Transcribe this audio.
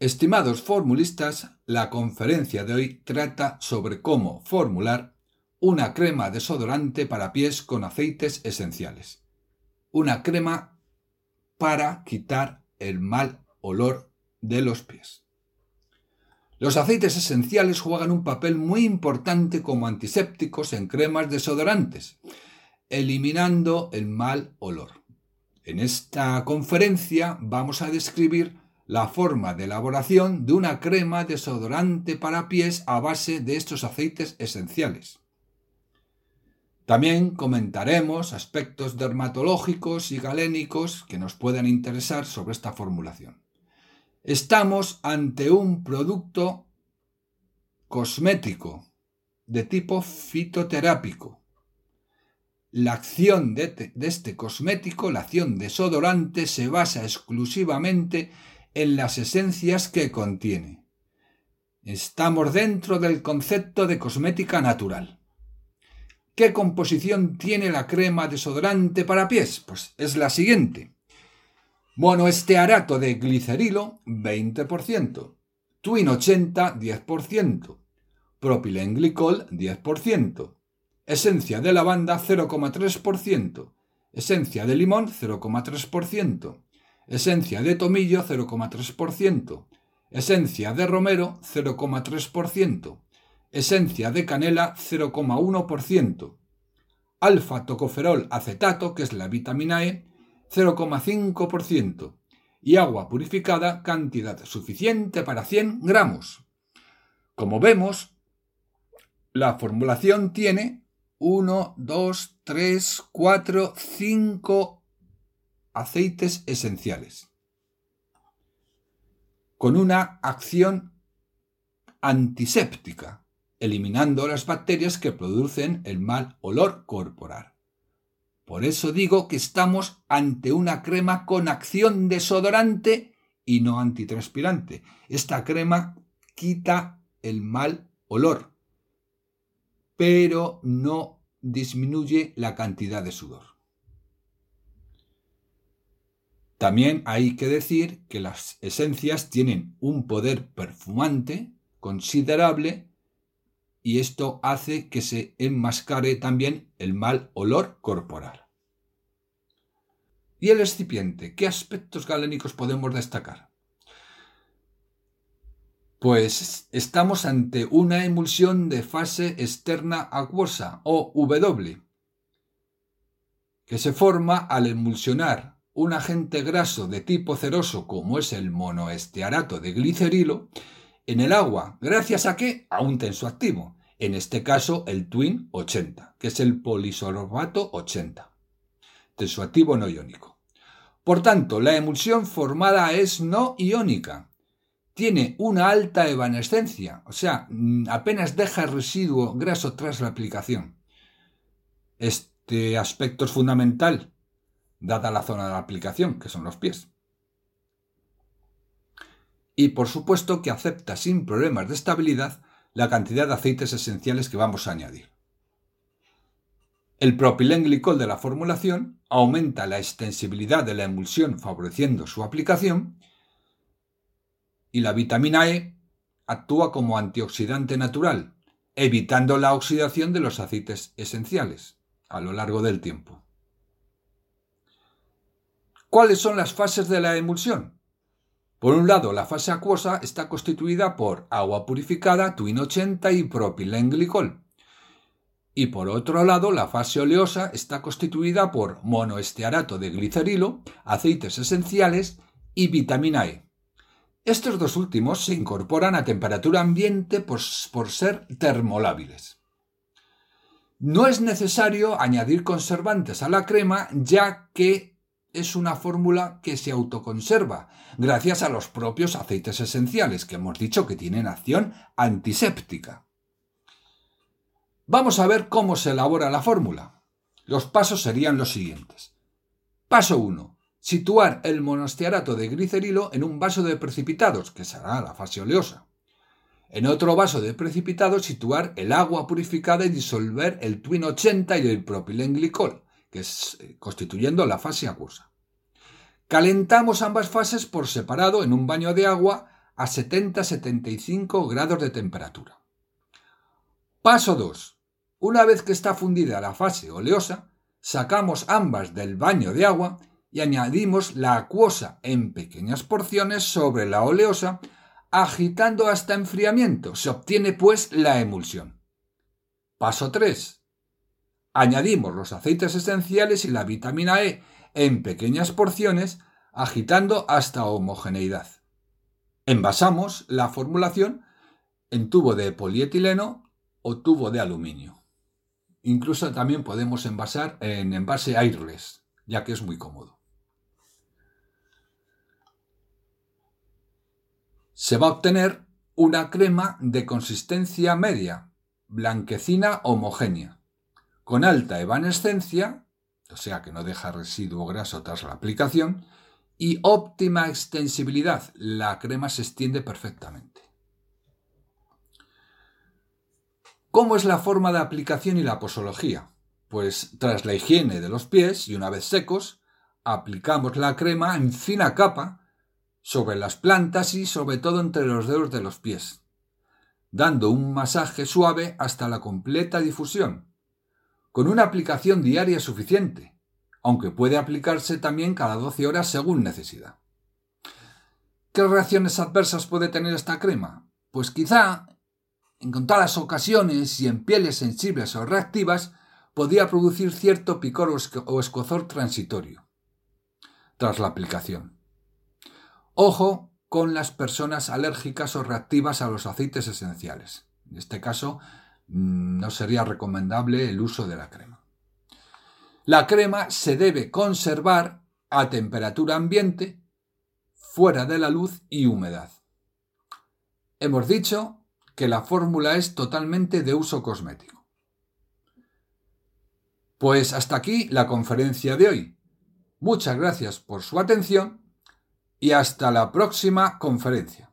Estimados formulistas, la conferencia de hoy trata sobre cómo formular una crema desodorante para pies con aceites esenciales. Una crema para quitar el mal olor de los pies. Los aceites esenciales juegan un papel muy importante como antisépticos en cremas desodorantes, eliminando el mal olor. En esta conferencia vamos a describir la forma de elaboración de una crema desodorante para pies a base de estos aceites esenciales. También comentaremos aspectos dermatológicos y galénicos que nos puedan interesar sobre esta formulación. Estamos ante un producto cosmético de tipo fitoterápico. La acción de, este cosmético, la acción desodorante, se basa exclusivamente en las esencias que contiene. Estamos dentro del concepto de cosmética natural. ¿Qué composición tiene la crema desodorante para pies? Pues es la siguiente. Monoestearato de glicerilo, 20%. Twin 80, 10%. Propilenglicol, 10%. Esencia de lavanda, 0,3%. Esencia de limón, 0,3%. Esencia de tomillo 0,3%. Esencia de romero 0,3%. Esencia de canela 0,1%. Alfa tocoferol acetato, que es la vitamina E, 0,5%. Y agua purificada, cantidad suficiente para 100 gramos. Como vemos, la formulación tiene 1, 2, 3, 4, 5 aceites esenciales, con una acción antiséptica, eliminando las bacterias que producen el mal olor corporal. Por eso digo que estamos ante una crema con acción desodorante y no antitranspirante. Esta crema quita el mal olor, pero no disminuye la cantidad de sudor. También hay que decir que las esencias tienen un poder perfumante considerable y esto hace que se enmascare también el mal olor corporal. ¿Y el excipiente? ¿Qué aspectos galénicos podemos destacar? Pues estamos ante una emulsión de fase externa acuosa o W, que se forma al emulsionar un agente graso de tipo ceroso como es el monoestearato de glicerilo en el agua, gracias a qué? A un tensoactivo, en este caso el Twin 80, que es el polisorbato 80, tensoactivo no iónico. Por tanto, la emulsión formada es no iónica. Tiene una alta evanescencia, o sea, mm, apenas deja residuo graso tras la aplicación. Este aspecto es fundamental dada la zona de aplicación, que son los pies. Y por supuesto que acepta sin problemas de estabilidad la cantidad de aceites esenciales que vamos a añadir. El propilenglicol de la formulación aumenta la extensibilidad de la emulsión favoreciendo su aplicación y la vitamina E actúa como antioxidante natural, evitando la oxidación de los aceites esenciales a lo largo del tiempo. ¿Cuáles son las fases de la emulsión? Por un lado, la fase acuosa está constituida por agua purificada, Twin 80 y propilenglicol. Y por otro lado, la fase oleosa está constituida por monoestearato de glicerilo, aceites esenciales y vitamina E. Estos dos últimos se incorporan a temperatura ambiente por ser termolábiles. No es necesario añadir conservantes a la crema ya que es una fórmula que se autoconserva gracias a los propios aceites esenciales que hemos dicho que tienen acción antiséptica. Vamos a ver cómo se elabora la fórmula. Los pasos serían los siguientes. Paso 1. Situar el monostearato de glicerilo en un vaso de precipitados, que será la fase oleosa. En otro vaso de precipitados situar el agua purificada y disolver el twin 80 y el propilenglicol que es eh, constituyendo la fase acuosa. Calentamos ambas fases por separado en un baño de agua a 70-75 grados de temperatura. Paso 2. Una vez que está fundida la fase oleosa, sacamos ambas del baño de agua y añadimos la acuosa en pequeñas porciones sobre la oleosa, agitando hasta enfriamiento. Se obtiene pues la emulsión. Paso 3. Añadimos los aceites esenciales y la vitamina E en pequeñas porciones, agitando hasta homogeneidad. Envasamos la formulación en tubo de polietileno o tubo de aluminio. Incluso también podemos envasar en envase airless, ya que es muy cómodo. Se va a obtener una crema de consistencia media, blanquecina homogénea, con alta evanescencia, o sea que no deja residuo graso tras la aplicación, y óptima extensibilidad. La crema se extiende perfectamente. ¿Cómo es la forma de aplicación y la posología? Pues tras la higiene de los pies y una vez secos, aplicamos la crema en fina capa sobre las plantas y sobre todo entre los dedos de los pies, dando un masaje suave hasta la completa difusión, con una aplicación diaria suficiente, aunque puede aplicarse también cada 12 horas según necesidad. ¿Qué reacciones adversas puede tener esta crema? Pues quizá en contadas ocasiones y en pieles sensibles o reactivas, podía producir cierto picor o escozor transitorio tras la aplicación. Ojo con las personas alérgicas o reactivas a los aceites esenciales. En este caso, no sería recomendable el uso de la crema. La crema se debe conservar a temperatura ambiente, fuera de la luz y humedad. Hemos dicho que la fórmula es totalmente de uso cosmético. Pues hasta aquí la conferencia de hoy. Muchas gracias por su atención y hasta la próxima conferencia.